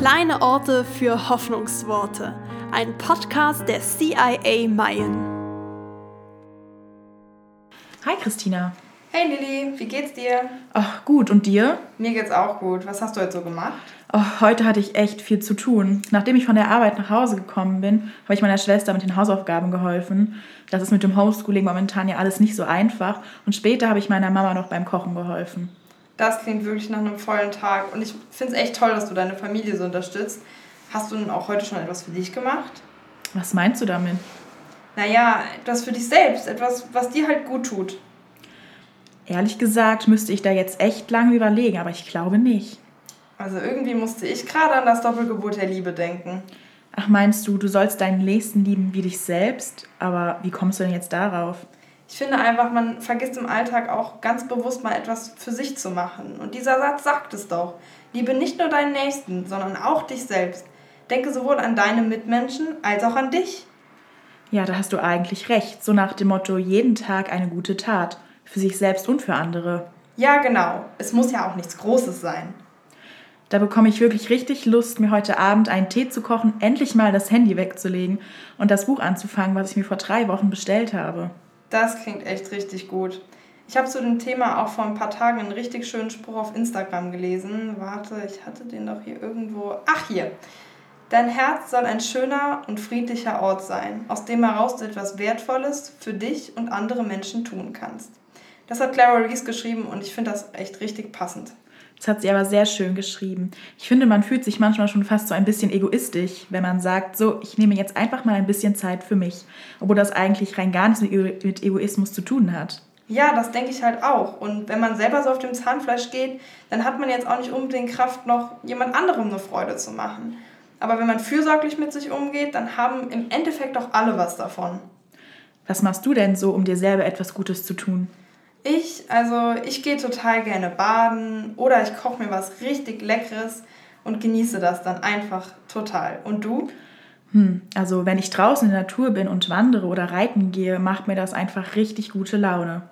Kleine Orte für Hoffnungsworte. Ein Podcast der CIA Mayen. Hi Christina. Hey Lilly, wie geht's dir? Ach, gut. Und dir? Mir geht's auch gut. Was hast du heute so gemacht? Oh, heute hatte ich echt viel zu tun. Nachdem ich von der Arbeit nach Hause gekommen bin, habe ich meiner Schwester mit den Hausaufgaben geholfen. Das ist mit dem Homeschooling momentan ja alles nicht so einfach. Und später habe ich meiner Mama noch beim Kochen geholfen. Das klingt wirklich nach einem vollen Tag. Und ich finde es echt toll, dass du deine Familie so unterstützt. Hast du denn auch heute schon etwas für dich gemacht? Was meinst du damit? Naja, etwas für dich selbst. Etwas, was dir halt gut tut. Ehrlich gesagt müsste ich da jetzt echt lange überlegen, aber ich glaube nicht. Also irgendwie musste ich gerade an das Doppelgebot der Liebe denken. Ach, meinst du, du sollst deinen Nächsten lieben wie dich selbst? Aber wie kommst du denn jetzt darauf? Ich finde einfach, man vergisst im Alltag auch ganz bewusst mal etwas für sich zu machen. Und dieser Satz sagt es doch. Liebe nicht nur deinen Nächsten, sondern auch dich selbst. Denke sowohl an deine Mitmenschen als auch an dich. Ja, da hast du eigentlich recht. So nach dem Motto, jeden Tag eine gute Tat für sich selbst und für andere. Ja, genau. Es muss ja auch nichts Großes sein. Da bekomme ich wirklich richtig Lust, mir heute Abend einen Tee zu kochen, endlich mal das Handy wegzulegen und das Buch anzufangen, was ich mir vor drei Wochen bestellt habe. Das klingt echt richtig gut. Ich habe zu dem Thema auch vor ein paar Tagen einen richtig schönen Spruch auf Instagram gelesen. Warte, ich hatte den doch hier irgendwo. Ach, hier. Dein Herz soll ein schöner und friedlicher Ort sein, aus dem heraus du etwas Wertvolles für dich und andere Menschen tun kannst. Das hat Clara Reese geschrieben und ich finde das echt richtig passend. Das hat sie aber sehr schön geschrieben. Ich finde, man fühlt sich manchmal schon fast so ein bisschen egoistisch, wenn man sagt, so, ich nehme jetzt einfach mal ein bisschen Zeit für mich, obwohl das eigentlich rein gar nichts mit Egoismus zu tun hat. Ja, das denke ich halt auch. Und wenn man selber so auf dem Zahnfleisch geht, dann hat man jetzt auch nicht unbedingt Kraft, noch jemand anderem eine Freude zu machen. Aber wenn man fürsorglich mit sich umgeht, dann haben im Endeffekt auch alle was davon. Was machst du denn so, um dir selber etwas Gutes zu tun? Ich, also ich gehe total gerne baden oder ich koche mir was richtig Leckeres und genieße das dann einfach total. Und du? Hm, also wenn ich draußen in der Natur bin und wandere oder reiten gehe, macht mir das einfach richtig gute Laune.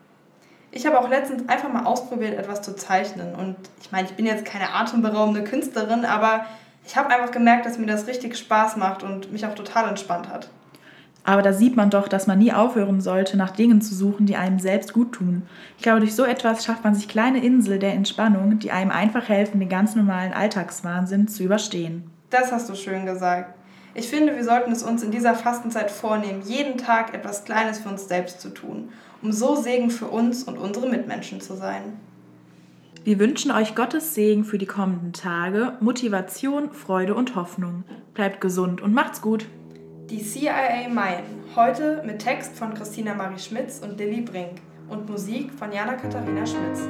Ich habe auch letztens einfach mal ausprobiert, etwas zu zeichnen. Und ich meine, ich bin jetzt keine atemberaubende Künstlerin, aber ich habe einfach gemerkt, dass mir das richtig Spaß macht und mich auch total entspannt hat. Aber da sieht man doch, dass man nie aufhören sollte, nach Dingen zu suchen, die einem selbst gut tun. Ich glaube, durch so etwas schafft man sich kleine Insel der Entspannung, die einem einfach helfen, den ganz normalen Alltagswahnsinn zu überstehen. Das hast du schön gesagt. Ich finde, wir sollten es uns in dieser Fastenzeit vornehmen, jeden Tag etwas Kleines für uns selbst zu tun, um so Segen für uns und unsere Mitmenschen zu sein. Wir wünschen euch Gottes Segen für die kommenden Tage, Motivation, Freude und Hoffnung. Bleibt gesund und macht's gut! Die CIA Mayen. Heute mit Text von Christina Marie Schmitz und Lilly Brink und Musik von Jana Katharina Schmitz.